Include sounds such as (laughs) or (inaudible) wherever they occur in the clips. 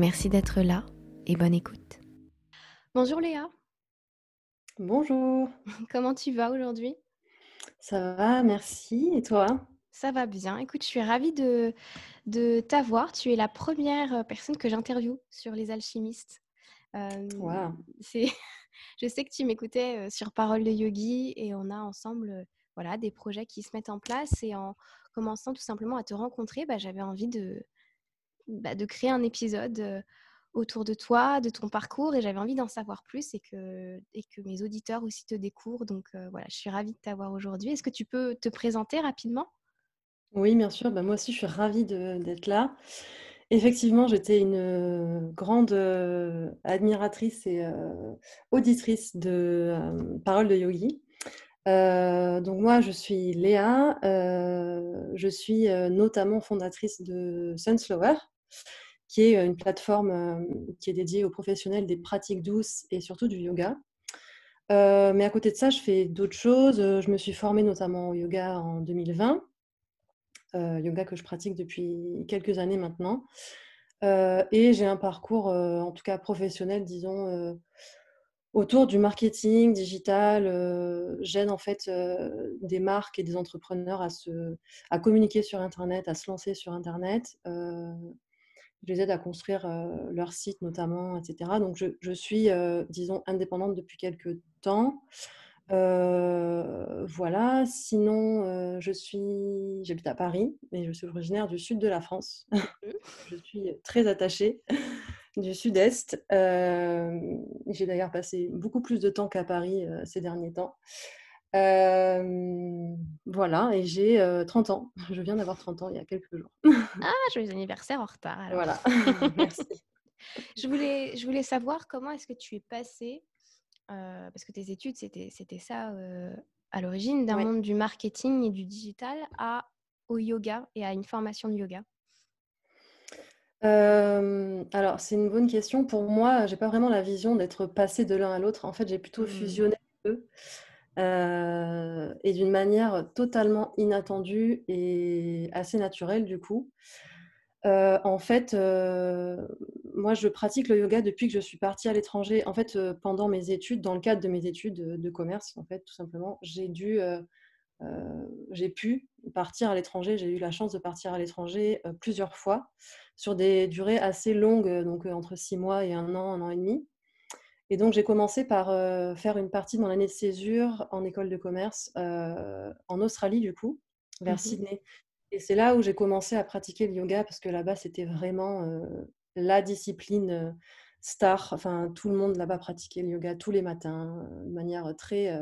Merci d'être là et bonne écoute. Bonjour Léa. Bonjour. Comment tu vas aujourd'hui? Ça va, merci. Et toi? Ça va bien. Écoute, je suis ravie de, de t'avoir. Tu es la première euh, personne que j'interviewe sur les alchimistes. Euh, (laughs) je sais que tu m'écoutais euh, sur Parole de Yogi et on a ensemble voilà, des projets qui se mettent en place. Et en commençant tout simplement à te rencontrer, bah, j'avais envie de, bah, de créer un épisode euh, autour de toi, de ton parcours, et j'avais envie d'en savoir plus et que, mes auditeurs aussi te découvrent. Donc euh, voilà, je suis ravie de t'avoir aujourd'hui. Est-ce que tu peux te présenter rapidement? Oui, bien sûr. Bah, moi aussi, je suis ravie d'être là. Effectivement, j'étais une euh, grande admiratrice et auditrice de Paroles de Yogi. donc moi, je suis Léa, je suis notamment fondatrice de Sunflower, qui est une plateforme euh, qui est dédiée aux professionnels des pratiques douces et surtout du yoga. Euh, mais à côté de ça, je fais d'autres choses. Je me suis formée notamment au yoga en 2020, euh, yoga que je pratique depuis quelques années maintenant. et j'ai un parcours, en tout cas professionnel, disons, autour du marketing digital. J'aide en fait des marques et des entrepreneurs à, se, à communiquer sur Internet, à se lancer sur Internet je les aide à construire leur site notamment, etc. Donc je, suis, disons, indépendante depuis quelques temps. voilà. Sinon, je suis, j'habite à Paris, mais je suis originaire du sud de la France. Mmh. (laughs) je suis très attachée du sud-est. J'ai d'ailleurs passé beaucoup plus de temps qu'à Paris ces derniers temps voilà, et j'ai 30 ans. (laughs) Je viens d'avoir 30 ans il y a quelques jours. ah, joyeux anniversaire en retard. Voilà, (laughs) (laughs) merci. Je voulais, je voulais savoir comment est-ce que tu es passé, parce que tes études, c'était, c'était ça à l'origine, d'un monde du marketing et du digital à, au yoga et à une formation de yoga. alors, c'est une bonne question. Pour moi, j'ai pas vraiment la vision d'être passé de l'un à l'autre. En fait, j'ai plutôt mmh. fusionné les deux. Euh, et d'une manière totalement inattendue et assez naturelle du coup. Euh, en fait, euh, moi, je pratique le yoga depuis que je suis partie à l'étranger. En fait, pendant mes études, dans le cadre de mes études de, commerce, en fait, tout simplement, j'ai dû, j'ai pu partir à l'étranger. J'ai eu la chance de partir à l'étranger plusieurs fois sur des durées assez longues, donc entre six mois et un an, un an et demi. Et donc, j'ai commencé par euh, faire une partie de mon année de césure en école de commerce euh, en Australie, du coup, vers mmh Sydney. Et c'est là où j'ai commencé à pratiquer le yoga parce que là-bas, c'était vraiment euh, la discipline star. Enfin, tout le monde là-bas pratiquait le yoga tous les matins de manière très,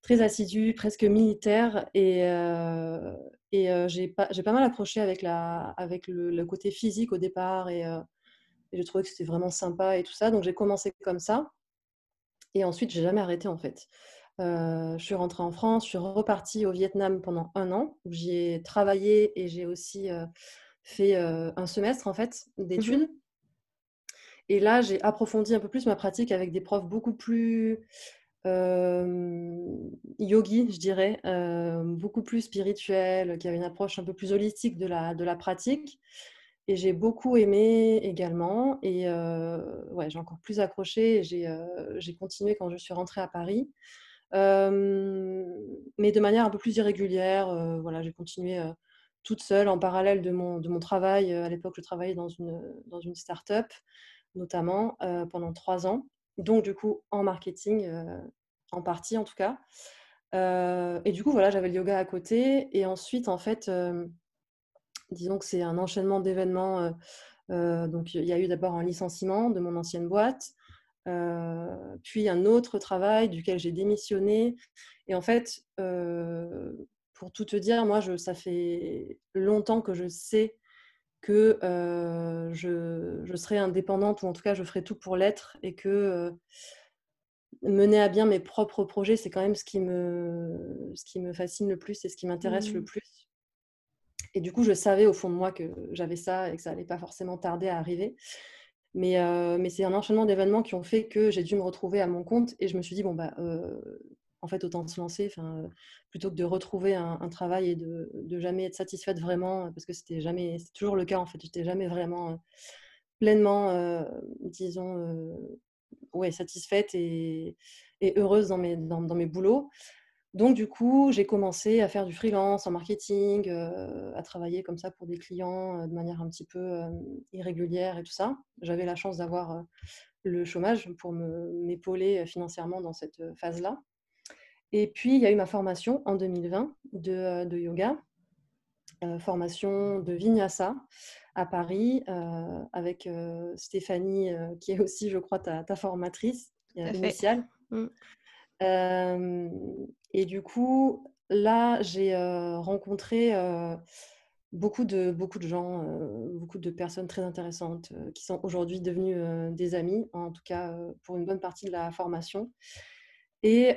très assidue, presque militaire. Et, et j'ai pas, pas, mal accroché avec, la, avec le, le, côté physique au départ et et j'ai trouvé que c'était vraiment sympa et tout ça. Donc j'ai commencé comme ça. Et ensuite, j'ai jamais arrêté en fait. Euh, je suis rentrée en France, je suis repartie au Vietnam pendant un an où j'y ai travaillé et j'ai aussi euh, fait euh, un semestre en fait d'études. Mmh et là, j'ai approfondi un peu plus ma pratique avec des profs beaucoup plus yogi, je dirais, beaucoup plus spirituels, qui avaient une approche un peu plus holistique de la, de la pratique. Et j'ai beaucoup aimé également. Et ouais, j'ai encore plus accroché. J'ai continué quand je suis rentrée à Paris. mais de manière un peu plus irrégulière. voilà, j'ai continué toute seule en parallèle de mon, de mon travail. À l'époque, je travaillais dans une, dans une start-up, notamment, pendant trois ans. Donc, du coup, en marketing, en partie en tout cas. et du coup, voilà, j'avais le yoga à côté. Et ensuite, en fait, disons que c'est un enchaînement d'événements. Euh, euh, donc, il y a eu d'abord un licenciement de mon ancienne boîte, euh, puis un autre travail duquel j'ai démissionné. Et en fait, pour tout te dire, moi, je, ça fait longtemps que je sais que je, je, serai indépendante ou en tout cas je ferai tout pour l'être et que mener à bien mes propres projets, c'est quand même ce qui me, ce qui me fascine le plus et ce qui m'intéresse le mmh. plus. Et du coup, je savais au fond de moi que j'avais ça et que ça n'allait pas forcément tarder à arriver. Mais, mais c'est un enchaînement d'événements qui ont fait que j'ai dû me retrouver à mon compte et je me suis dit, bon, bah, en fait, autant se lancer, plutôt que de retrouver un, travail et de, jamais être satisfaite vraiment, parce que c'était jamais, toujours le cas en fait, j'étais jamais vraiment pleinement, disons, ouais, satisfaite et, heureuse dans mes, dans, mes boulots. Donc, du coup, j'ai commencé à faire du freelance en marketing, à travailler comme ça pour des clients de manière un petit peu irrégulière et tout ça. J'avais la chance d'avoir le chômage pour m'épauler financièrement dans cette phase-là. Et puis, il y a eu ma formation en 2020 de, de yoga, formation de Vinyasa, à Paris euh, avec euh, Stéphanie, euh, qui est aussi, je crois, ta, formatrice initiale. Mm. Et du coup, là, j'ai rencontré beaucoup, de, beaucoup de gens, beaucoup de personnes très intéressantes qui sont aujourd'hui devenues des amis, en tout cas pour une bonne partie de la formation. Et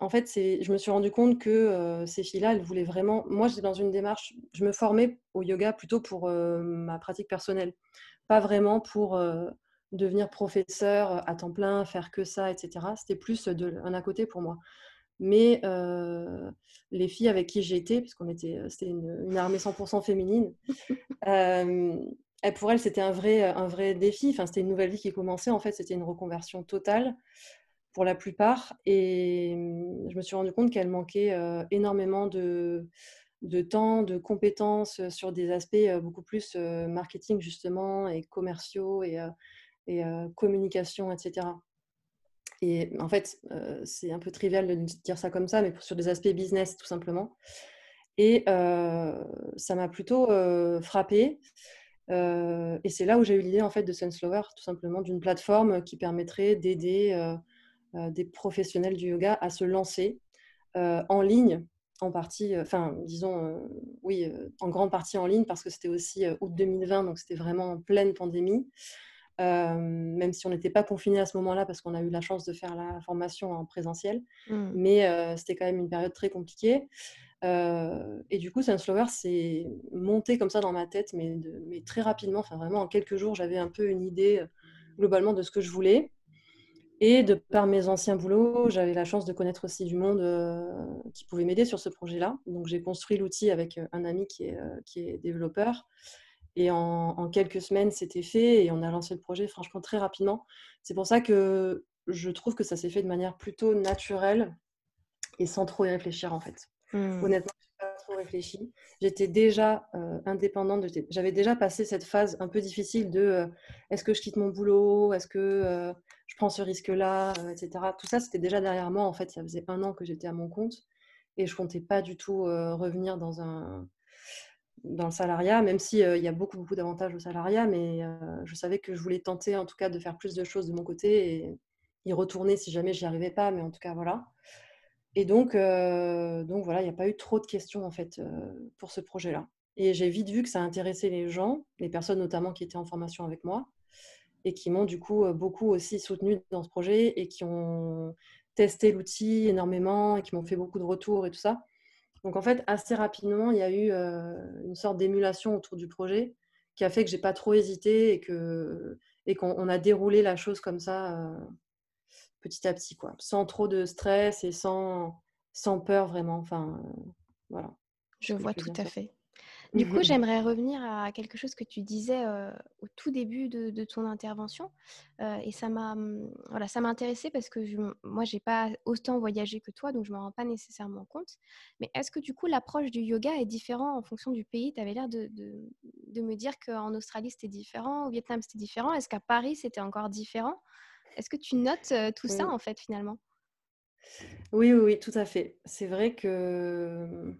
en fait, je me suis rendu compte que ces filles-là, elles voulaient vraiment. Moi, j'étais dans une démarche. Je me formais au yoga plutôt pour ma pratique personnelle, pas vraiment pour devenir professeur à temps plein, faire que ça, etc. C'était plus de, un à côté pour moi. Mais les filles avec qui j'étais, puisqu'on était, c'était une, armée 100% féminine, (laughs) pour elles, c'était un vrai, un vrai défi. Enfin, c'était une nouvelle vie qui commençait. En fait, c'était une reconversion totale pour la plupart. Et mmh, je me suis rendu compte qu'elle manquait énormément de, de, temps, de compétences sur des aspects beaucoup plus marketing justement et commerciaux et, et communication, etc. Et en fait, c'est un peu trivial de dire ça comme ça, mais sur des aspects business tout simplement. Et ça m'a plutôt frappé. et c'est là où j'ai eu l'idée en fait de Senslower, tout simplement d'une plateforme qui permettrait d'aider euh, des professionnels du yoga à se lancer euh, en ligne, en partie, euh, enfin, disons, oui, en grande partie en ligne, parce que c'était aussi août 2020, donc c'était vraiment en pleine pandémie. Même si on n'était pas confiné à ce moment-là parce qu'on a eu la chance de faire la formation en présentiel. Mmh. Mais c'était quand même une période très compliquée. et du coup, Sunslower s'est monté comme ça dans ma tête, mais, mais très rapidement, enfin vraiment en quelques jours, j'avais un peu une idée globalement de ce que je voulais. Et de par mes anciens boulots, j'avais la chance de connaître aussi du monde qui pouvait m'aider sur ce projet-là. Donc j'ai construit l'outil avec un ami qui est, qui est développeur. Et en, quelques semaines, c'était fait et on a lancé le projet franchement très rapidement. C'est pour ça que je trouve que ça s'est fait de manière plutôt naturelle et sans trop y réfléchir en fait. Mmh. Honnêtement, je n'ai pas trop réfléchi. J'étais déjà indépendante. J'avais déjà passé cette phase un peu difficile de est-ce que je quitte mon boulot? Est-ce que je prends ce risque-là, euh, etc. Tout ça, c'était déjà derrière moi. En fait, ça faisait un an que j'étais à mon compte et je comptais pas du tout euh, revenir dans un dans le salariat, même s'il euh, y a beaucoup, beaucoup d'avantages au salariat, mais je savais que je voulais tenter en tout cas de faire plus de choses de mon côté et y retourner si jamais j'y arrivais pas, mais en tout cas voilà. Et donc, donc voilà, il n'y a pas eu trop de questions en fait pour ce projet-là. Et j'ai vite vu que ça intéressait les gens, les personnes notamment qui étaient en formation avec moi et qui m'ont du coup beaucoup aussi soutenu dans ce projet et qui ont testé l'outil énormément et qui m'ont fait beaucoup de retours et tout ça. Donc en fait, assez rapidement, il y a eu une sorte d'émulation autour du projet qui a fait que j'ai pas trop hésité et que et qu'on a déroulé la chose comme ça petit à petit quoi, sans trop de stress et sans sans peur vraiment. Enfin voilà. Je vois tout à fait. Du coup, (laughs) j'aimerais revenir à quelque chose que tu disais au tout début de, ton intervention. et ça m'a mmh, voilà, ça intéressé parce que je, moi, j'ai pas autant voyagé que toi, donc je ne me rends pas nécessairement compte. Mais est-ce que du coup, l'approche du yoga est différente en fonction du pays? Tu avais l'air de, de, me dire qu'en Australie, c'était différent, au Vietnam, c'était différent. Est-ce qu'à Paris, c'était encore différent? Est-ce que tu notes tout ça, en fait, finalement? Oui, oui, oui, tout à fait. C'est vrai que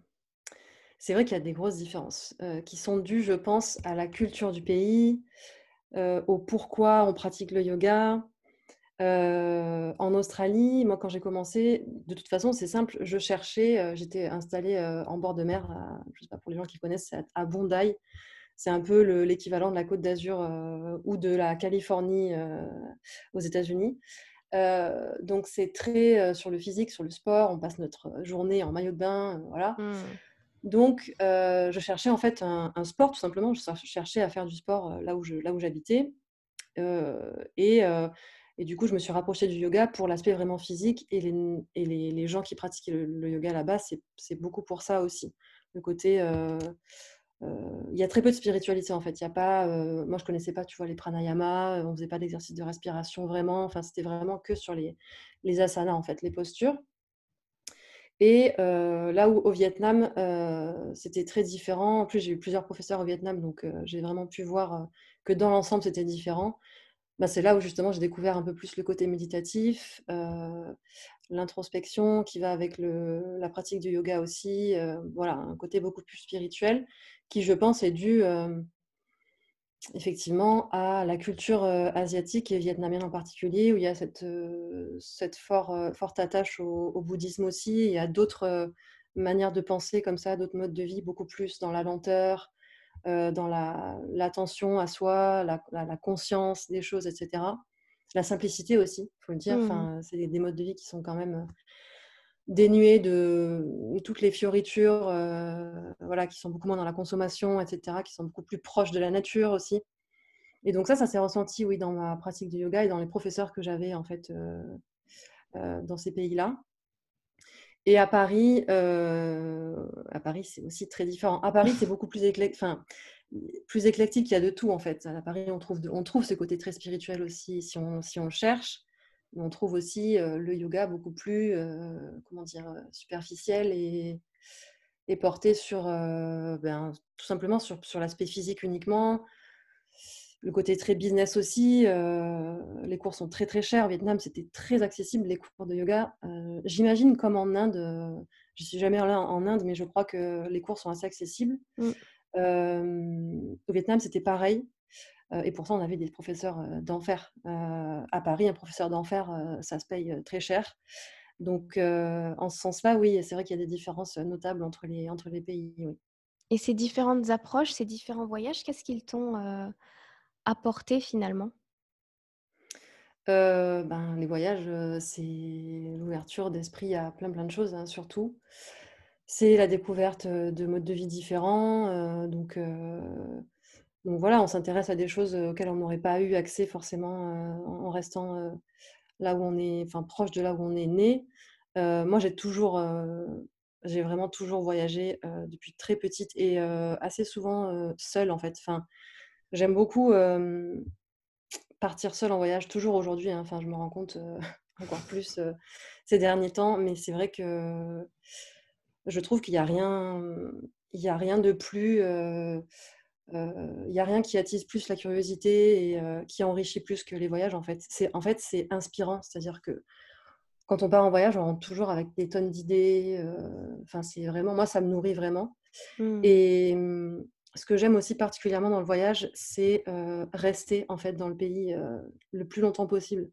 c'est vrai qu'il y a des grosses différences euh, qui sont dues, je pense, à la culture du pays, euh, au pourquoi on pratique le yoga, en Australie, moi, quand j'ai commencé, de toute façon, c'est simple, je cherchais, j'étais installée en bord de mer, je ne sais pas pour les gens qui connaissent, c'est à Bondi. C'est un peu l'équivalent de la Côte d'Azur ou de la Californie aux États-Unis. donc c'est très sur le physique, sur le sport. On passe notre journée en maillot de bain, voilà. Mmh. Donc je cherchais en fait un, sport tout simplement. Je cherchais à faire du sport là où là où j'habitais. et et du coup, je me suis rapprochée du yoga pour l'aspect vraiment physique. Et les, et les, gens qui pratiquent le, yoga là-bas, c'est beaucoup pour ça aussi. Le côté. Euh, euh, il y a très peu de spiritualité en fait. Y a pas, euh, moi, je connaissais pas, tu vois, les pranayamas. On faisait pas d'exercice de respiration vraiment. Enfin, c'était vraiment que sur les, les asanas en fait, les postures. Et là où au Vietnam, c'était très différent. En plus, j'ai eu plusieurs professeurs au Vietnam, donc j'ai vraiment pu voir que dans l'ensemble, c'était différent. Bah, c'est là où justement j'ai découvert un peu plus le côté méditatif, euh, l'introspection qui va avec la pratique du yoga aussi, euh, voilà, un côté beaucoup plus spirituel qui, je pense, est dû euh, effectivement à la culture asiatique et vietnamienne en particulier, où il y a cette, cette forte attache au, au, bouddhisme aussi, il y a d'autres manières de penser comme ça, d'autres modes de vie, beaucoup plus dans la lenteur, dans l'attention à soi, la, conscience des choses, etc. La simplicité aussi, il faut le dire. Enfin, mmh. c'est des, modes de vie qui sont quand même euh, dénués de, toutes les fioritures, euh, voilà, qui sont beaucoup moins dans la consommation, etc., qui sont beaucoup plus proches de la nature aussi. Et donc ça, ça s'est ressenti, oui, dans ma pratique du yoga et dans les professeurs que j'avais en fait dans ces pays-là. Et à Paris, euh, à Paris, c'est aussi très différent. À Paris, c'est beaucoup plus éclectique. Enfin, plus éclectique, il y a de tout en fait. À Paris, on trouve, on trouve ce côté très spirituel aussi si on, si on cherche. On trouve aussi le yoga beaucoup plus, comment dire, superficiel et, et porté sur, ben, tout simplement sur, sur l'aspect physique uniquement, le côté très business aussi. Les cours sont très très chers. Au Vietnam, c'était très accessible les cours de yoga. J'imagine comme en Inde. Je suis jamais allée en Inde, mais je crois que les cours sont assez accessibles. Mm. au Vietnam, c'était pareil. Et pourtant, on avait des professeurs d'enfer. à Paris, un professeur d'enfer, ça se paye très cher. Donc, en ce sens-là, oui, c'est vrai qu'il y a des différences notables entre les, entre les pays. Et ces différentes approches, ces différents voyages, qu'est-ce qu'ils t'ont apporter finalement? Euh, ben, les voyages, c'est l'ouverture d'esprit à plein plein de choses, hein, surtout. C'est la découverte de modes de vie différents. donc, donc voilà, on s'intéresse à des choses auxquelles on n'aurait pas eu accès forcément en restant là où on est, enfin proche de là où on est né. moi, j'ai toujours, j'ai vraiment toujours voyagé depuis très petite et assez souvent seule en fait. Enfin, J'aime beaucoup partir seule en voyage, toujours aujourd'hui. Hein. Enfin, je me rends compte (laughs) encore plus ces derniers temps, mais c'est vrai que je trouve qu'il n'y a rien, il y a rien de plus, il n'y a rien qui attise plus la curiosité et qui enrichit plus que les voyages. En fait, c'est en fait c'est inspirant, c'est-à-dire que quand on part en voyage, on rentre toujours avec des tonnes d'idées. Enfin, c'est vraiment moi, ça me nourrit vraiment. Mmh. Et ce que j'aime aussi particulièrement dans le voyage, c'est rester en fait dans le pays le plus longtemps possible.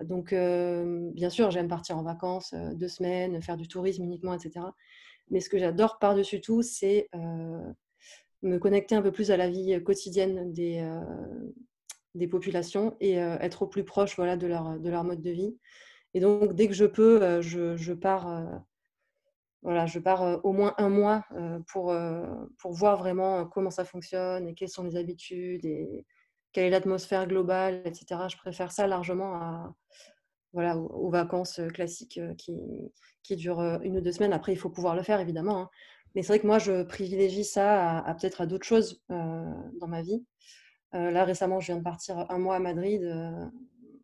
Donc, bien sûr, j'aime partir en vacances deux semaines, faire du tourisme uniquement, etc. Mais ce que j'adore par-dessus tout, c'est me connecter un peu plus à la vie quotidienne des, des populations et être au plus proche voilà, de, leur, de leur mode de vie. Et donc, dès que je peux, je, je pars voilà, je pars au moins un mois pour, pour voir vraiment comment ça fonctionne et quelles sont les habitudes et quelle est l'atmosphère globale, etc. Je préfère ça largement à, voilà, aux, vacances classiques qui, qui, durent une ou deux semaines. Après, il faut pouvoir le faire, évidemment. Hein. Mais c'est vrai que moi, je privilégie ça à, peut-être à d'autres choses dans ma vie. là, récemment, je viens de partir un mois à Madrid.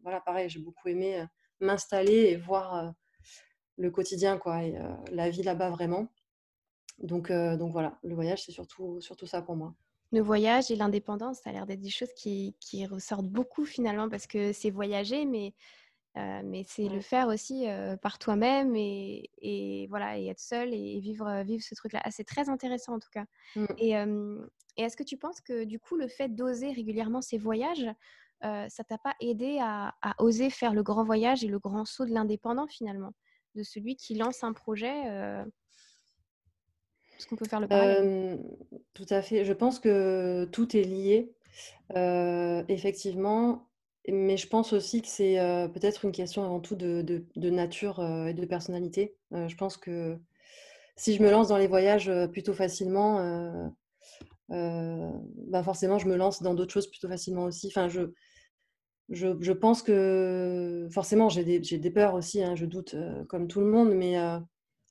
voilà, pareil, j'ai beaucoup aimé m'installer et voir le quotidien, quoi, la vie là-bas vraiment. Donc, donc voilà, le voyage, c'est surtout, surtout ça pour moi. Le voyage et l'indépendance, ça a l'air d'être des choses qui, qui, ressortent beaucoup finalement parce que c'est voyager, mais, mais c'est le faire aussi par toi-même et, et, voilà, et être seul et vivre, vivre ce truc-là. Ah, c'est très intéressant en tout cas. Mmh. Et, et est-ce que tu penses que du coup, le fait d'oser régulièrement ces voyages, ça t'a pas aidé à, oser faire le grand voyage et le grand saut de l'indépendant finalement, de celui qui lance un projet Est-ce qu'on peut faire le parallèle Tout à fait. Je pense que tout est lié. effectivement, mais je pense aussi que c'est peut-être une question avant tout de, nature et de personnalité. je pense que si je me lance dans les voyages plutôt facilement, bah forcément, je me lance dans d'autres choses plutôt facilement aussi. Enfin, je, je, pense que forcément, j'ai des, des, peurs aussi, hein, je doute comme tout le monde, mais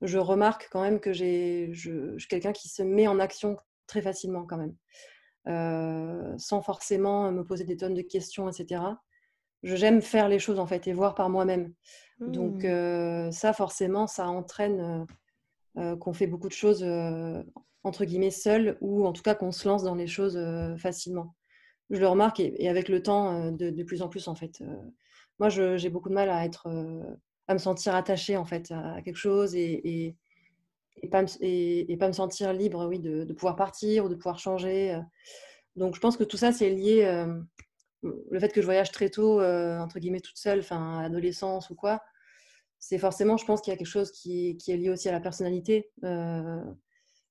je remarque quand même que je, je suis quelqu'un qui se met en action très facilement quand même. Euh, sans forcément me poser des tonnes de questions, etc. J'aime faire les choses en fait et voir par moi-même. Donc mmh. euh, ça, forcément, ça entraîne euh, qu'on fait beaucoup de choses entre guillemets seul ou en tout cas qu'on se lance dans les choses facilement. Je le remarque et, avec le temps de, plus en plus en fait. moi, j'ai beaucoup de mal à être, à me sentir attachée en fait à quelque chose et et et, pas me sentir libre, oui, de, pouvoir partir ou de pouvoir changer. Euh. Donc, je pense que tout ça, c'est lié. Euh, le fait que je voyage très tôt, euh, entre guillemets, toute seule, enfin, adolescence ou quoi, c'est forcément, je pense qu'il y a quelque chose qui, est lié aussi à la personnalité.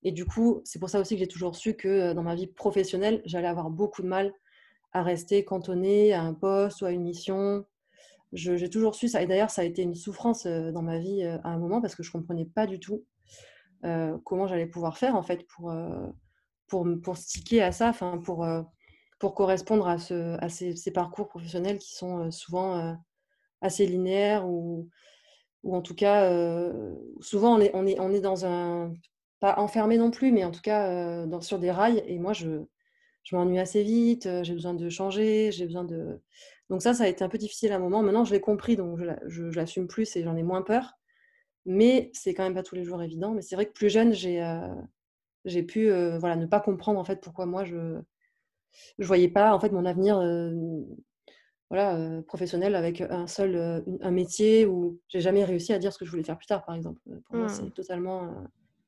et du coup, c'est pour ça aussi que j'ai toujours su que dans ma vie professionnelle, j'allais avoir beaucoup de mal à rester cantonnée à un poste ou à une mission. J'ai toujours su ça. Et d'ailleurs, ça a été une souffrance dans ma vie à un moment parce que je ne comprenais pas du tout comment j'allais pouvoir faire en fait pour, euh, pour, pour sticker à ça, enfin pour, euh, pour correspondre à, ce, à ces, parcours professionnels qui sont souvent assez linéaires ou, ou en tout cas, souvent on est, on, est, on est dans un, pas enfermé non plus, mais en tout cas sur des rails. Et moi, je, je m'ennuie assez vite, j'ai besoin de changer, j'ai besoin de... Donc ça, ça a été un peu difficile à un moment. Maintenant, je l'ai compris, donc je l'assume plus et j'en ai moins peur. Mais c'est quand même pas tous les jours évident. Mais c'est vrai que plus jeune, j'ai j'ai pu voilà, ne pas comprendre en fait pourquoi moi je je voyais pas en fait mon avenir voilà, professionnel avec un seul un métier où j'ai jamais réussi à dire ce que je voulais faire plus tard par exemple. Pour moi c'est mmh. totalement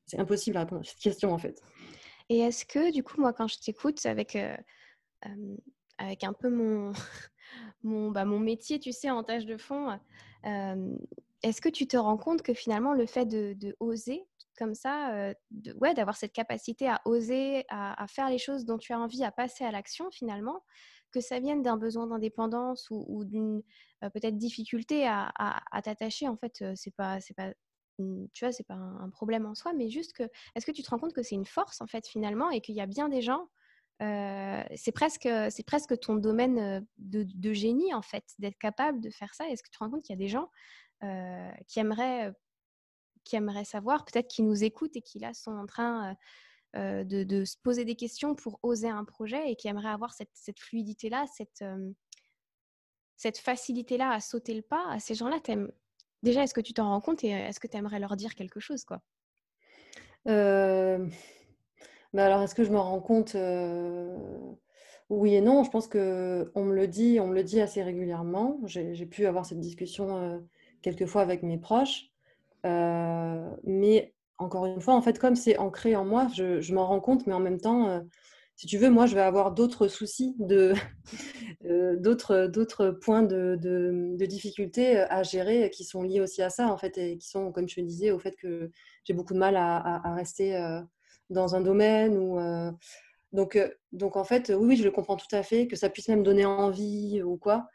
c'est impossible à répondre à cette question en fait. Et est-ce que du coup moi quand je t'écoute avec avec un peu mon (laughs) mon, bah, mon métier, tu sais, en tâche de fond, est-ce que tu te rends compte que finalement le fait de, oser comme ça, euh, d'avoir cette capacité à oser, à, faire les choses dont tu as envie, à passer à l'action finalement, que ça vienne d'un besoin d'indépendance ou, d'une euh, peut-être difficulté à, t'attacher, en fait, euh, c'est pas, un, problème en soi, mais juste que, est-ce que tu te rends compte que c'est une force en fait finalement et qu'il y a bien des gens c'est presque, c'est presque ton domaine de, génie en fait, d'être capable de faire ça? Est-ce que tu te rends compte qu'il y a des gens euh, qui, aimeraient, qui aimeraient savoir, peut-être qui nous écoutent et qui là sont en train euh, de, se poser des questions pour oser un projet et qui aimeraient avoir cette, fluidité-là, cette, facilité-là à sauter le pas, à ces gens-là, déjà, est-ce que tu t'en rends compte et est-ce que tu aimerais leur dire quelque chose quoi? Euh... bah alors, est-ce que je me rends compte Oui et non? Je pense que on me le dit, on me le dit assez régulièrement. J'ai pu avoir cette discussion quelquefois avec mes proches. Euh, mais encore une fois, en fait, comme c'est ancré en moi, je, m'en rends compte, mais en même temps, euh, si tu veux, moi, je vais avoir d'autres soucis, (laughs) euh, d'autres, points de, difficulté à gérer qui sont liés aussi à ça, en fait, et qui sont, comme je te disais, au fait que j'ai beaucoup de mal à, à, rester dans un domaine ou. donc, donc, en fait, oui, oui, je le comprends tout à fait, que ça puisse même donner envie ou quoi.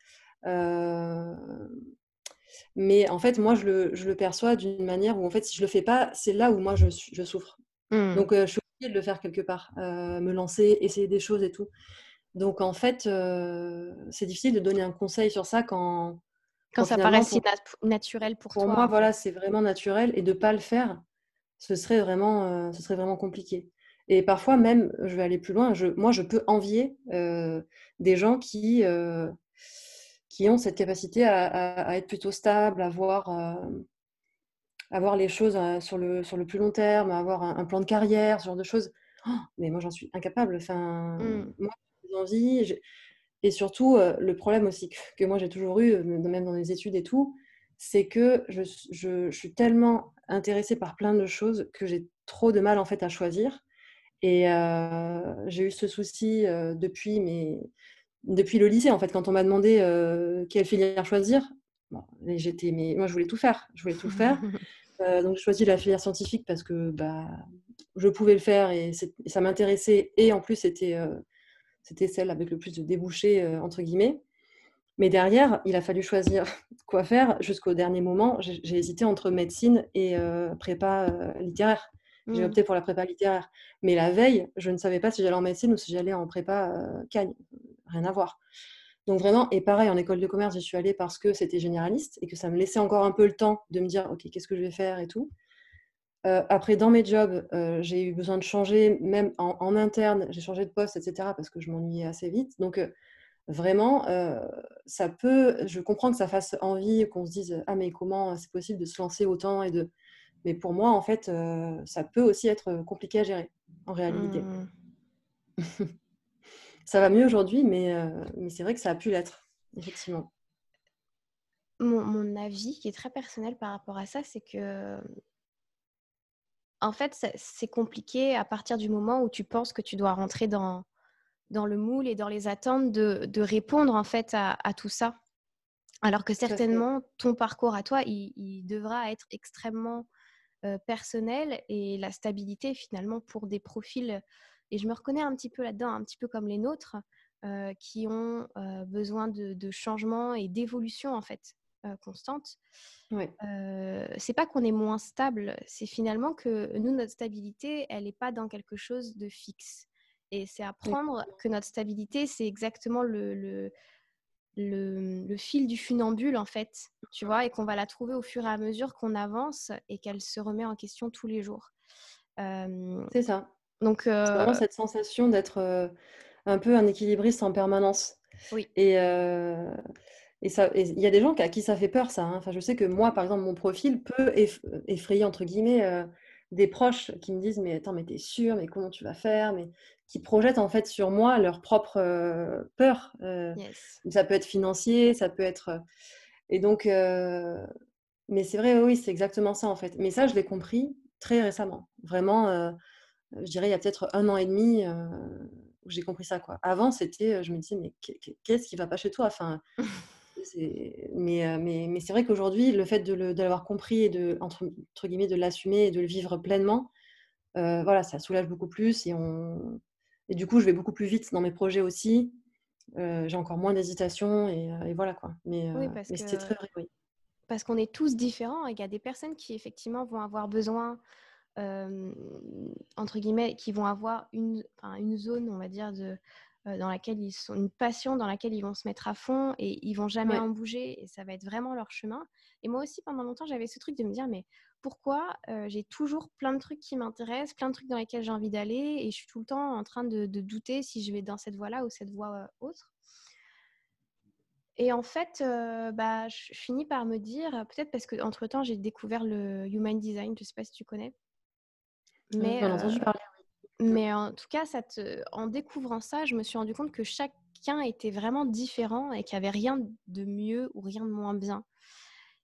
Mais en fait, moi, je le, je le perçois d'une manière où, en fait, si je le fais pas, c'est là où moi, je, je souffre. Mmh. Donc, je suis obligée de le faire quelque part, me lancer, essayer des choses et tout. Donc, en fait, c'est difficile de donner un conseil sur ça quand... Quand, ça paraît si naturel pour, toi. Pour moi, voilà, c'est vraiment naturel. Et de ne pas le faire, ce serait vraiment, ce serait vraiment compliqué. Et parfois même, je vais aller plus loin, je, moi, je peux envier des gens qui qui ont cette capacité à, être plutôt stable, à voir, euh, les choses euh, sur, le, sur le plus long terme, à avoir un, plan de carrière, ce genre de choses. Oh, mais moi, j'en suis incapable. Enfin, mmh. Moi, j'ai envie. Et surtout, euh, le problème aussi que, moi, j'ai toujours eu, même dans les études et tout, c'est que je, je, suis tellement intéressée par plein de choses que j'ai trop de mal en fait à choisir. Et j'ai eu ce souci depuis, mais depuis le lycée, en fait, quand on m'a demandé quelle filière choisir, j'étais, mais moi, je voulais tout faire. Je voulais tout faire. (laughs) donc, j'ai choisi la filière scientifique parce que bah, je pouvais le faire et, ça m'intéressait. Et en plus, c'était c'était celle avec le plus de débouchés, entre guillemets. Mais derrière, il a fallu choisir (laughs) quoi faire jusqu'au dernier moment. J'ai hésité entre médecine et prépa littéraire. J'ai mmh. opté pour la prépa littéraire. Mais la veille, je ne savais pas si j'allais en médecine ou si j'allais en prépa Cagne. Rien à voir. Donc vraiment, et pareil, en école de commerce, j'y suis allée parce que c'était généraliste et que ça me laissait encore un peu le temps de me dire, OK, qu'est-ce que je vais faire et tout. après, dans mes jobs, j'ai eu besoin de changer, même en, interne, j'ai changé de poste, etc., parce que je m'ennuyais assez vite. Donc, vraiment, ça peut, je comprends que ça fasse envie, qu'on se dise, ah, mais comment c'est possible de se lancer autant et de, mais pour moi, en fait, euh, ça peut aussi être compliqué à gérer, en réalité. Mmh. (laughs) ça va mieux aujourd'hui, mais, euh, mais c'est vrai que ça a pu l'être, effectivement. Mon, mon, avis, qui est très personnel par rapport à ça, c'est que, en fait, c'est compliqué à partir du moment où tu penses que tu dois rentrer dans, dans le moule et dans les attentes de, de répondre, en fait, à, à tout ça. Alors que certainement, ton parcours à toi, il, il devra être extrêmement euh, personnel et la stabilité finalement pour des profils, et je me reconnais un petit peu là-dedans, un petit peu comme les nôtres, euh, qui ont euh, besoin de, de changement et d'évolution en fait constante. Ouais. c'est pas qu'on est moins stable, c'est finalement que nous, notre stabilité, elle n'est pas dans quelque chose de fixe. Et c'est apprendre que notre stabilité, c'est exactement le, le, fil du funambule, en fait, tu vois, et qu'on va la trouver au fur et à mesure qu'on avance et qu'elle se remet en question tous les jours. c'est ça. Donc, c'est vraiment cette sensation d'être un peu un équilibriste en permanence. Oui. Et, et ça, il y a des gens à qui ça fait peur, ça. Hein. Enfin, je sais que moi, par exemple, mon profil peut effrayer, entre guillemets, des proches qui me disent Mais attends, mais t'es sûr, mais comment tu vas faire? Mais qui projettent en fait sur moi leur propre euh, peur. Euh, ça peut être financier, ça peut être. Et donc, mais c'est vrai, oui, c'est exactement ça en fait. Mais ça, je l'ai compris très récemment. Vraiment, je dirais il y a peut-être un an et demi où j'ai compris ça. Quoi. Avant, c'était, je me disais, mais qu'est-ce qui va pas chez toi? Enfin, (laughs) mais, mais, mais c'est vrai qu'aujourd'hui, le fait de, l'avoir compris et de, entre, entre guillemets, de l'assumer et de le vivre pleinement, voilà, ça soulage beaucoup plus et on, et du coup, je vais beaucoup plus vite dans mes projets aussi. Euh, j'ai encore moins d'hésitation et, euh, voilà quoi. Mais, oui, euh, c'était très vrai, oui. Parce qu'on est tous différents. Il y a des personnes qui effectivement vont avoir besoin, entre guillemets, qui vont avoir une, une zone, on va dire, de, dans laquelle ils sont, une passion dans laquelle ils vont se mettre à fond et ils vont jamais en bouger et ça va être vraiment leur chemin. Et moi aussi, pendant longtemps, j'avais ce truc de me dire, mais pourquoi j'ai toujours plein de trucs qui m'intéressent, plein de trucs dans lesquels j'ai envie d'aller et je suis tout le temps en train de, douter si je vais dans cette voie-là ou cette voie autre. Et en fait, bah, je finis par me dire, peut-être parce qu'entre-temps, j'ai découvert le Human Design, je ne sais pas si tu connais. Mais, entendu parler, mais en tout cas, ça en découvrant ça, je me suis rendu compte que chacun était vraiment différent et qu'il n'y avait rien de mieux ou rien de moins bien.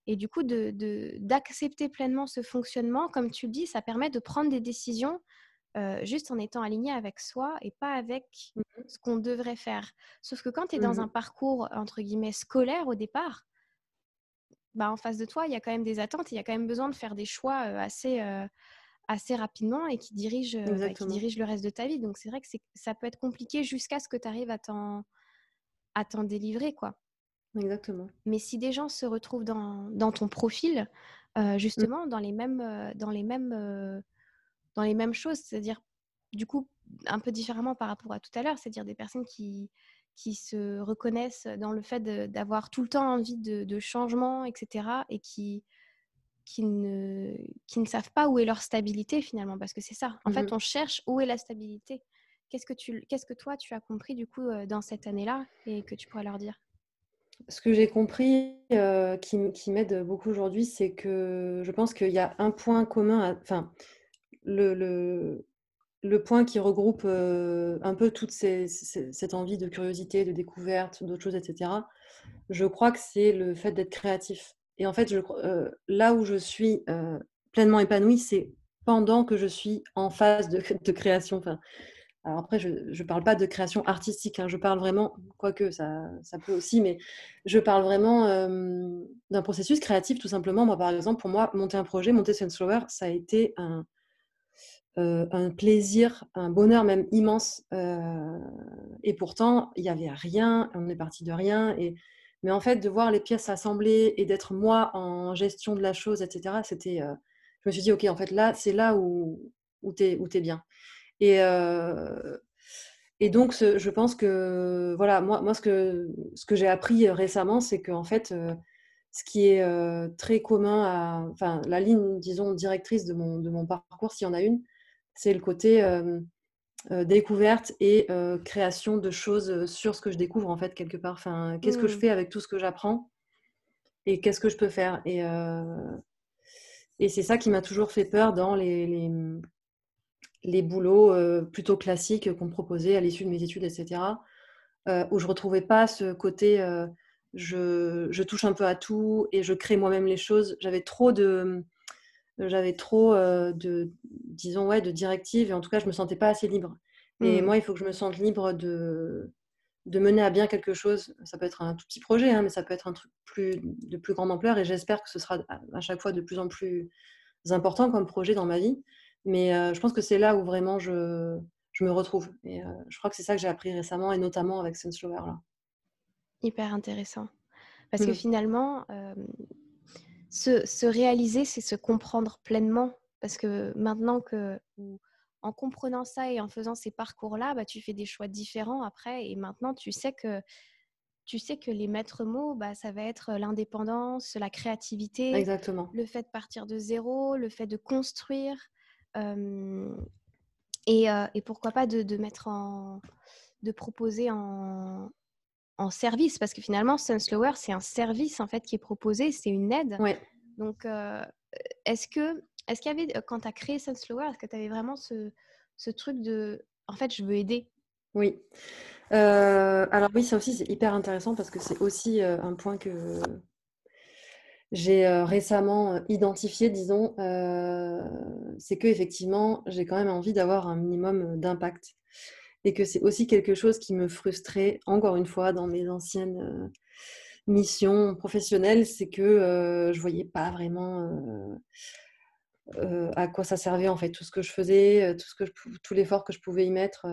Et du coup, d'accepter de, pleinement ce fonctionnement, comme tu le dis, ça permet de prendre des décisions euh, juste en étant aligné avec soi et pas avec mmh ce qu'on devrait faire. Sauf que quand tu es dans mmh un parcours, entre guillemets, scolaire au départ, bah, en face de toi, il y a quand même des attentes, il y a quand même besoin de faire des choix euh, assez, euh, assez rapidement et qui dirigent, bah, qui dirigent le reste de ta vie. Donc c'est vrai que ça peut être compliqué jusqu'à ce que tu arrives à t'en délivrer. quoi. Exactement. Mais si des gens se retrouvent dans, dans ton profil, euh, mmh. justement, dans les mêmes, euh, dans les mêmes, euh, dans les mêmes choses, c'est-à-dire, du coup, un peu différemment par rapport à tout à l'heure, c'est-à-dire des personnes qui, qui se reconnaissent dans le fait d'avoir tout le temps envie de, de, changement, etc., et qui, qui, ne, qui ne savent pas où est leur stabilité finalement, parce que c'est ça. En fait, mmh on cherche où est la stabilité. Qu'est-ce que, tu, qu'est-ce que toi, tu as compris du coup dans cette année-là et que tu pourrais leur dire? Ce que j'ai compris euh, qui, m'aide beaucoup aujourd'hui, c'est que je pense qu'il y a un point commun, enfin, le, point qui regroupe euh, un peu toute cette envie de curiosité, de découverte, d'autres choses, etc. Je crois que c'est le fait d'être créatif. Et en fait, euh, là où je suis pleinement épanouie, c'est pendant que je suis en phase de, de création. Enfin, alors après, je ne parle pas de création artistique, hein, je parle vraiment, quoique ça, ça peut aussi, mais je parle vraiment d'un processus créatif tout simplement. Moi, par exemple, pour moi, monter un projet, monter Sunflower, ça a été un, un plaisir, un bonheur même immense. et pourtant, il n'y avait rien, on est parti de rien. Et, mais en fait, de voir les pièces s'assembler et d'être moi en gestion de la chose, etc., c'était. je me suis dit, OK, en fait, là, c'est là où, où tu es, bien. Et, et donc, je pense que, voilà, moi, moi ce que, ce que j'ai appris récemment, c'est qu'en fait, ce qui est très commun à, enfin, la ligne, disons, directrice de mon, de mon parcours, s'il y en a une, c'est le côté découverte et création de choses sur ce que je découvre, en fait, quelque part. Enfin, qu'est-ce que je mmh. fais avec tout ce que j'apprends et qu'est-ce que je peux faire. Et, et c'est ça qui m'a toujours fait peur dans les, les boulots euh, plutôt classiques qu'on me proposait à l'issue de mes études, etc., euh, où je ne retrouvais pas ce côté euh, je, touche un peu à tout et je crée moi-même les choses. J'avais trop de j'avais trop de disons ouais de directives et en tout cas je me sentais pas assez libre. Et mmh. moi il faut que je me sente libre de de mener à bien quelque chose. Ça peut être un tout petit projet, hein, mais ça peut être un truc plus, de plus grande ampleur et j'espère que ce sera à chaque fois de plus en plus important comme projet dans ma vie. Mais je pense que c'est là où vraiment je, je me retrouve. Et je crois que c'est ça que j'ai appris récemment, et notamment avec Sunslower. Là. Hyper intéressant. Parce que mmh. finalement, se, se, réaliser, c'est se comprendre pleinement. Parce que maintenant que, en comprenant ça et en faisant ces parcours-là, bah, tu fais des choix différents après. Et maintenant, tu sais que, tu sais que les maîtres mots, bah, ça va être l'indépendance, la créativité, Exactement. le fait de partir de zéro, le fait de construire. Et, et, pourquoi pas de, de, mettre en, de proposer en, en service, parce que finalement, Sunslower, c'est un service en fait qui est proposé, c'est une aide. Ouais. Donc, est-ce que, est-ce qu'il y avait, quand tu as créé Sunslower, est-ce que tu avais vraiment ce, ce, truc de, en fait, je veux aider? Oui. Euh, alors oui, ça aussi, c'est hyper intéressant parce que c'est aussi un point que, j'ai récemment identifié, disons, c'est que effectivement, j'ai quand même envie d'avoir un minimum d'impact et que c'est aussi quelque chose qui me frustrait encore une fois dans mes anciennes missions professionnelles, c'est que je voyais pas vraiment à quoi ça servait en fait tout ce que je faisais, tout l'effort que je pouvais y mettre.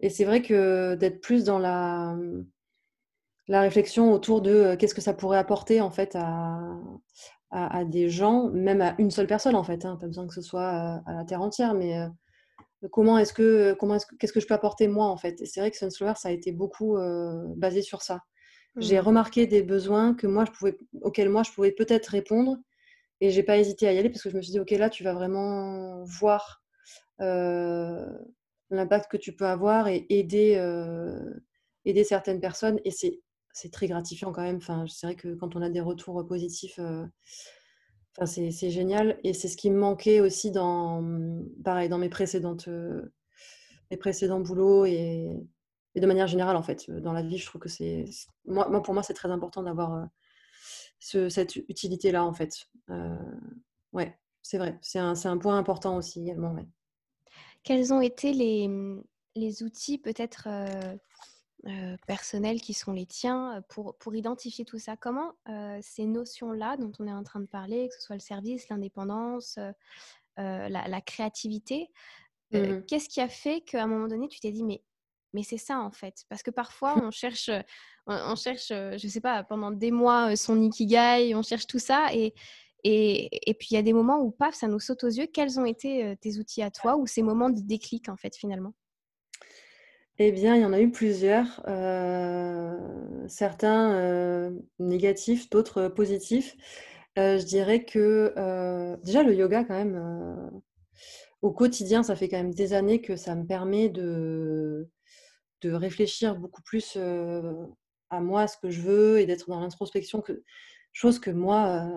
Et c'est vrai que d'être plus dans la la réflexion autour de euh, qu'est-ce que ça pourrait apporter en fait à, à, des gens, même à une seule personne en fait. Hein, pas besoin que ce soit euh, à, la terre entière, mais euh, comment est-ce que comment est-ce qu'est-ce que je peux apporter moi en fait? Et c'est vrai que Sunslower ça a été beaucoup basé sur ça. J'ai mmh. remarqué des besoins que moi je pouvais, auxquels moi je pouvais peut-être répondre, et j'ai pas hésité à y aller parce que je me suis dit ok là tu vas vraiment voir l'impact que tu peux avoir et aider aider certaines personnes. Et c'est c'est très gratifiant quand même. Enfin, c'est vrai que quand on a des retours positifs, euh, enfin, c'est génial. Et c'est ce qui me manquait aussi dans, pareil, dans mes, précédentes, euh, mes précédents boulots et, de manière générale, en fait. Dans la vie, je trouve que c'est. Moi, pour moi, c'est très important d'avoir euh, ce, cette utilité-là, en fait. ouais, c'est vrai. C'est un, un, point important aussi également. Quels ont été les, les outils peut-être euh, personnels qui sont les tiens euh, pour, pour identifier tout ça. Comment euh, ces notions-là dont on est en train de parler, que ce soit le service, l'indépendance, la, créativité, mmh qu'est-ce qui a fait qu'à un moment donné, tu t'es dit, mais, mais c'est ça en fait? Parce que parfois, (laughs) on cherche, on, cherche je sais pas, pendant des mois, son ikigai, on cherche tout ça et, et, et, puis il y a des moments où, paf, ça nous saute aux yeux. Quels ont été tes outils à toi ou ces moments de déclic en fait finalement? Eh bien, il y en a eu plusieurs, euh, certains euh, négatifs, d'autres positifs. Euh, je dirais que déjà le yoga quand même, au quotidien, ça fait quand même des années que ça me permet de, de réfléchir beaucoup plus à moi, à ce que je veux et d'être dans l'introspection, chose que moi,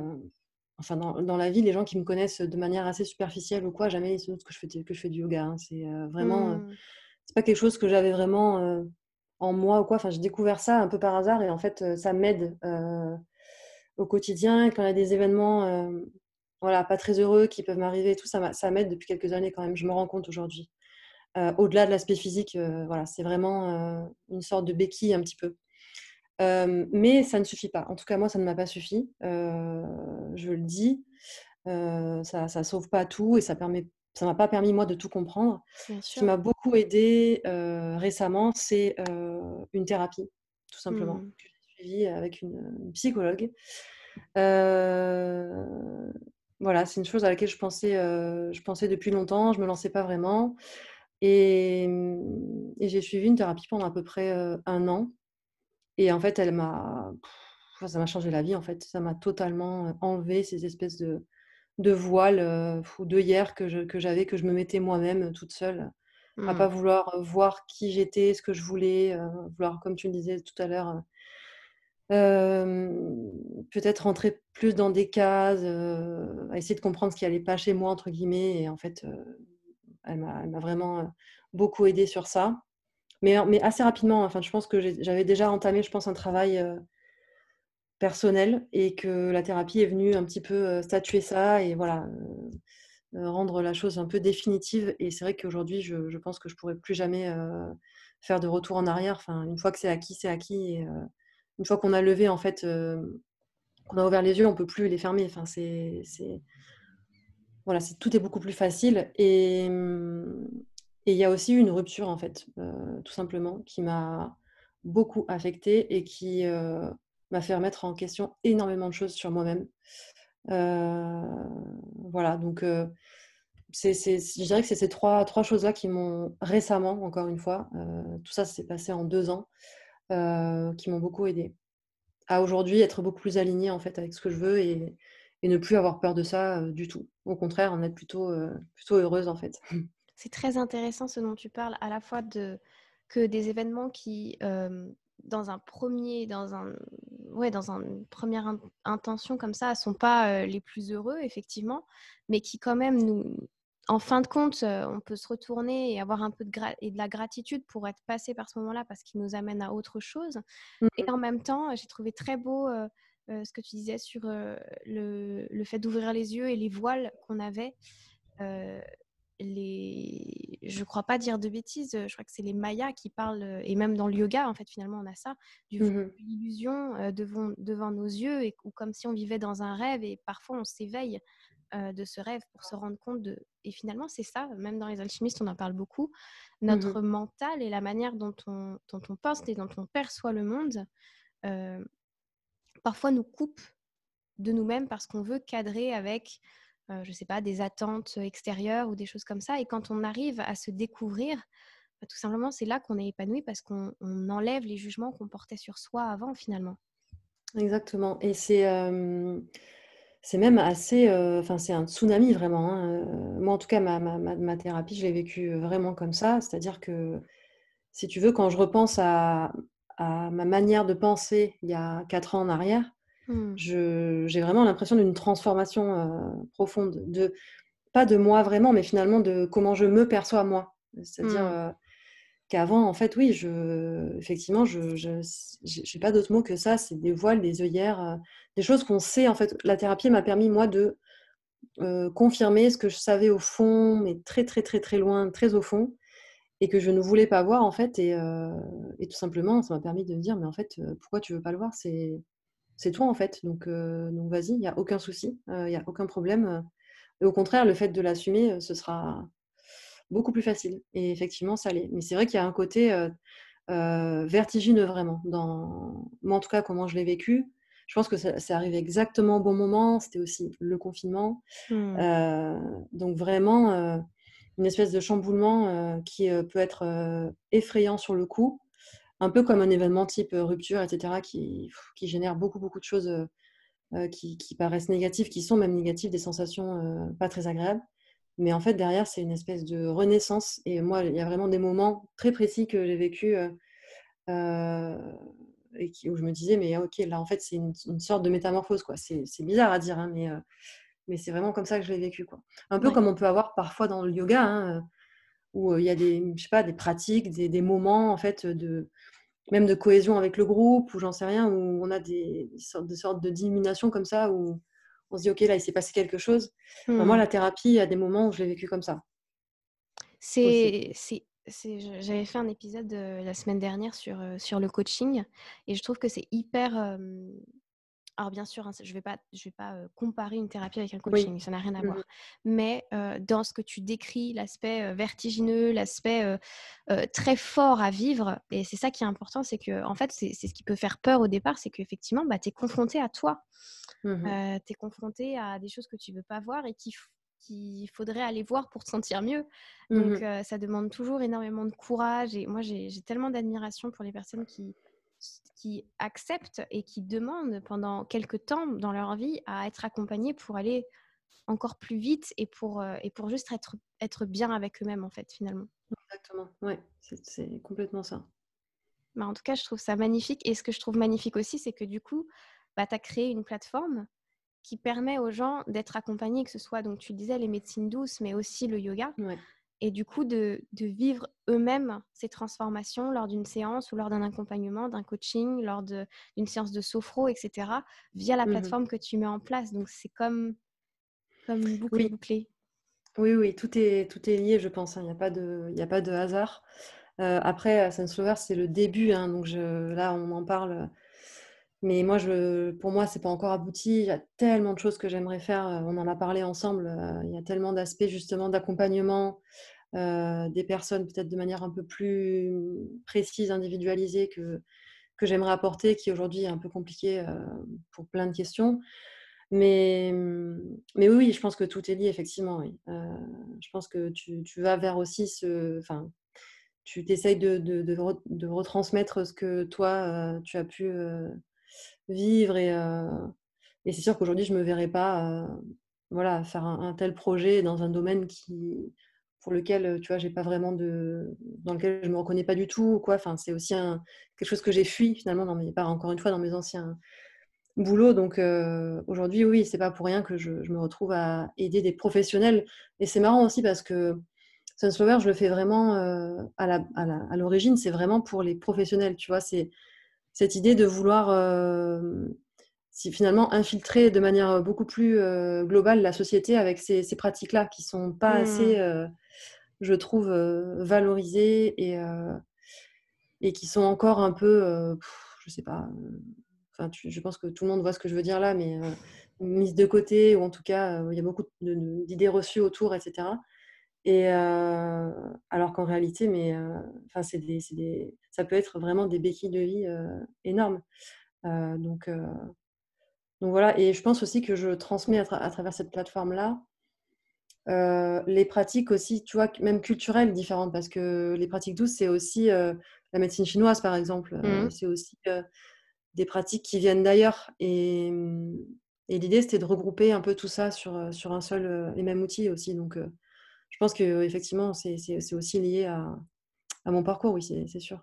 enfin dans, la vie, les gens qui me connaissent de manière assez superficielle ou quoi, jamais ils se doutent que je fais, que je fais du yoga. Hein. C'est vraiment... Mmh c'est pas quelque chose que j'avais vraiment euh, en moi ou quoi. Enfin, j'ai découvert ça un peu par hasard et en fait, euh, ça m'aide euh, au quotidien. Quand il y a des événements, voilà, pas très heureux qui peuvent m'arriver, tout ça, ça m'aide depuis quelques années quand même. Je me rends compte aujourd'hui. au-delà de l'aspect physique, voilà, c'est vraiment une sorte de béquille un petit peu. mais ça ne suffit pas. En tout cas, moi, ça ne m'a pas suffi. je le dis, ça ne sauve pas tout et ça permet ça m'a pas permis moi de tout comprendre. Ce qui m'a beaucoup aidé récemment, c'est une thérapie, tout simplement, mmh. que j'ai suivie avec une, psychologue. voilà, c'est une chose à laquelle je pensais, je pensais depuis longtemps, je me lançais pas vraiment. Et, mmh, et j'ai suivi une thérapie pendant à peu près un an. Et en fait, elle m'a, ça m'a changé la vie. En fait, ça m'a totalement enlevé ces espèces de, de voile ou de hier que j'avais, que, je me mettais moi-même toute seule, à pas mmh. vouloir voir qui j'étais, ce que je voulais, vouloir, comme tu le disais tout à l'heure, peut-être rentrer plus dans des cases, à essayer de comprendre ce qui allait pas chez moi, entre guillemets. Et en fait, elle m'a vraiment beaucoup aidé sur ça. Mais, mais assez rapidement, enfin, je pense que j'avais déjà entamé, je pense, un travail personnel et que la thérapie est venue un petit peu statuer ça et voilà, rendre la chose un peu définitive. Et c'est vrai qu'aujourd'hui, je, pense que je pourrais plus jamais faire de retour en arrière. Enfin, une fois que c'est acquis, c'est acquis. Et, une fois qu'on a levé, en fait, qu'on a ouvert les yeux, on peut plus les fermer. Enfin, c'est, voilà, c'est tout est beaucoup plus facile. Et mmh, il y a aussi une rupture, en fait, tout simplement, qui m'a beaucoup affectée et qui m'a fait remettre en question énormément de choses sur moi-même. voilà, donc c'est, je dirais que c'est ces trois, trois choses-là qui m'ont récemment, encore une fois, tout ça s'est passé en deux ans, qui m'ont beaucoup aidé à aujourd'hui être beaucoup plus alignée en fait avec ce que je veux et, et ne plus avoir peur de ça du tout. Au contraire, en être plutôt, plutôt heureuse en fait. C'est très intéressant ce dont tu parles, à la fois de que des événements qui dans un premier, dans un, ouais, dans une première intention comme ça, sont pas les plus heureux effectivement, mais qui quand même nous, en fin de compte, on peut se retourner et avoir un peu de, et de la gratitude pour être passé par ce moment-là parce qu'il nous amène à autre chose. Mmh et en même temps, j'ai trouvé très beau ce que tu disais sur le, le, fait d'ouvrir les yeux et les voiles qu'on avait les, je crois pas dire de bêtises, je crois que c'est les Mayas qui parlent, et même dans le yoga, en fait, finalement, on a ça, du mmh l'illusion devant, devant nos yeux, et, ou comme si on vivait dans un rêve, et parfois on s'éveille de ce rêve pour se rendre compte de. Et finalement, c'est ça, même dans les alchimistes, on en parle beaucoup, mmh notre mental et la manière dont on, dont on pense et dont on perçoit le monde, parfois nous coupe de nous-mêmes parce qu'on veut cadrer avec euh, je sais pas, des attentes extérieures ou des choses comme ça. Et quand on arrive à se découvrir, bah, tout simplement, c'est là qu'on est épanoui parce qu'on enlève les jugements qu'on portait sur soi avant finalement. Exactement. Et c'est c'est même assez, enfin c'est un tsunami vraiment. Hein, moi en tout cas, ma, ma, ma thérapie, je l'ai vécu vraiment comme ça. C'est-à-dire que, si tu veux, quand je repense à ma manière de penser il y a quatre ans en arrière, Mmh. j'ai vraiment l'impression d'une transformation profonde, de, pas de moi vraiment, mais finalement de comment je me perçois moi. C'est-à-dire mmh. qu'avant, en fait, oui, je, effectivement, je n'ai pas d'autre mot que ça, c'est des voiles, des œillères, des choses qu'on sait. En fait, la thérapie m'a permis, moi, de confirmer ce que je savais au fond, mais très, très, très, très loin, très au fond, et que je ne voulais pas voir, en fait. Et, et tout simplement, ça m'a permis de me dire, mais en fait, pourquoi tu veux pas le voir? C'est c'est toi en fait. Donc, donc vas-y, il n'y a aucun souci, il n'y a aucun problème. Et au contraire, le fait de l'assumer, ce sera beaucoup plus facile. Et effectivement, ça l'est. Mais c'est vrai qu'il y a un côté vertigineux vraiment. Dans... Moi, en tout cas, comment je l'ai vécu, je pense que ça, c'est arrivé exactement au bon moment. C'était aussi le confinement. Mmh. donc vraiment, une espèce de chamboulement qui peut être effrayant sur le coup un peu comme un événement type rupture, etc., qui, qui génère beaucoup, beaucoup de choses qui, paraissent négatives, qui sont même négatives, des sensations pas très agréables. Mais en fait, derrière, c'est une espèce de renaissance. Et moi, il y a vraiment des moments très précis que j'ai vécu et qui, où je me disais, mais ok, là, en fait, c'est une, sorte de métamorphose. quoi. C'est bizarre à dire, hein, mais, mais c'est vraiment comme ça que je l'ai vécu. Quoi. Un peu comme on peut avoir parfois dans le yoga, hein, où il y a des, je sais pas, des pratiques, des, des moments, en fait, de, même de cohésion avec le groupe, ou j'en sais rien, où on a des, sortes, de sortes de diminution comme ça, où on se dit, OK, là, il s'est passé quelque chose. moi, hmm. la thérapie, il y a des moments où je l'ai vécu comme ça. C'est, j'avais fait un épisode la semaine dernière sur, sur le coaching et je trouve que c'est hyper alors bien sûr, hein, je ne vais pas, je vais pas comparer une thérapie avec un coaching, ça n'a rien à mmh voir. Mais dans ce que tu décris, l'aspect vertigineux, l'aspect très fort à vivre, et c'est ça qui est important, c'est que en fait, c'est ce qui peut faire peur au départ, c'est qu'effectivement, bah, tu es confronté à toi. Mmh tu es confronté à des choses que tu ne veux pas voir et qu'il faudrait aller voir pour te sentir mieux. Mmh Donc, ça demande toujours énormément de courage. Et moi, j'ai tellement d'admiration pour les personnes qui, qui acceptent et qui demandent pendant quelques temps dans leur vie à être accompagnés pour aller encore plus vite et pour, euh, et pour juste être, être bien avec eux-mêmes, en fait, finalement. Exactement, ouais, c'est complètement ça. Bah, en tout cas, je trouve ça magnifique. Et ce que je trouve magnifique aussi, c'est que du coup, bah, tu as créé une plateforme qui permet aux gens d'être accompagnés, que ce soit, donc tu disais, les médecines douces, mais aussi le yoga. Ouais et du coup de, vivre eux-mêmes ces transformations lors d'une séance ou lors d'un accompagnement, d'un coaching, lors d'une séance de sophro, etc., via la mmh plateforme que tu mets en place. Donc c'est comme, comme une boucle oui. bouclée. Oui, oui, tout est, tout est lié, je pense. Hein. Il n'y a, pas de, a pas de hasard. Euh, après, Slower, c'est le début. Hein, donc je, là, on en parle. Mais moi, pour moi, c'est pas encore abouti. Il y a tellement de choses que j'aimerais faire. On en a parlé ensemble. Euh, il y a tellement d'aspects justement d'accompagnement, euh, des personnes peut-être de manière un peu plus précise, individualisée que, que j'aimerais apporter, qui aujourd'hui est un peu compliqué euh, pour plein de questions. Mais, oui, je pense que tout est lié, effectivement. Euh, je pense que tu, vas vers aussi ce. Enfin, tu t'essayes de, retransmettre ce que toi, tu as pu vivre. Et, et c'est sûr qu'aujourd'hui, je ne me verrais pas voilà, faire un, tel projet dans un domaine qui, pour lequel tu vois j'ai pas vraiment de dans lequel je me reconnais pas du tout quoi. Enfin c'est aussi quelque chose que j'ai fui finalement dans mes encore une fois dans mes anciens boulots. Donc aujourd'hui oui c'est pas pour rien que je, me retrouve à aider des professionnels. Et c'est marrant aussi parce que Sunslover je le fais vraiment à la à l'origine c'est vraiment pour les professionnels tu vois. C'est cette idée de vouloir si finalement infiltrer de manière beaucoup plus globale la société avec ces, ces pratiques-là qui sont pas assez mmh je trouve, valorisées et, et qui sont encore un peu, je sais pas, enfin, je pense que tout le monde voit ce que je veux dire là, mais mises de côté, ou en tout cas, il y a beaucoup d'idées reçues autour, etc. Et alors qu'en réalité, mais enfin, c'est des, des, ça peut être vraiment des béquilles de vie énormes. donc, donc voilà. Et je pense aussi que je transmets à travers cette plateforme-là euh, les pratiques aussi, tu vois, même culturelles différentes, parce que les pratiques douces, c'est aussi euh, la médecine chinoise, par exemple. Euh, mmh. c'est aussi des pratiques qui viennent d'ailleurs. Et, mmh, et l'idée, c'était de regrouper un peu tout ça sur, sur un seul et même outil aussi. Donc, je pense qu'effectivement, c'est aussi lié à, à mon parcours, oui, c'est sûr.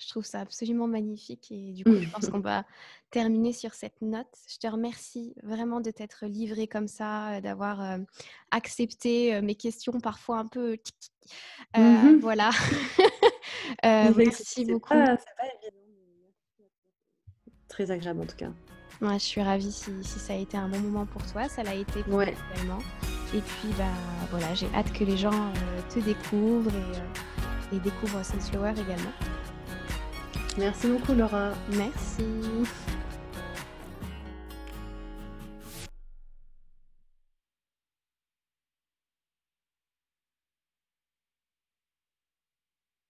Je trouve ça absolument magnifique et du coup, je pense qu'on (laughs) va terminer sur cette note. Je te remercie vraiment de t'être livré comme ça, euh, d'avoir euh, accepté euh, mes questions parfois un peu. Mmh voilà. (laughs) merci beaucoup. Pas, pas évident. Très agréable en tout cas. Moi, je suis ravie si, ça a été un bon moment pour toi. Ça l'a été pour ouais. Et puis, bah, voilà, j'ai hâte que les gens te découvrent et, et découvrent Slower également. Merci beaucoup Laura. Merci.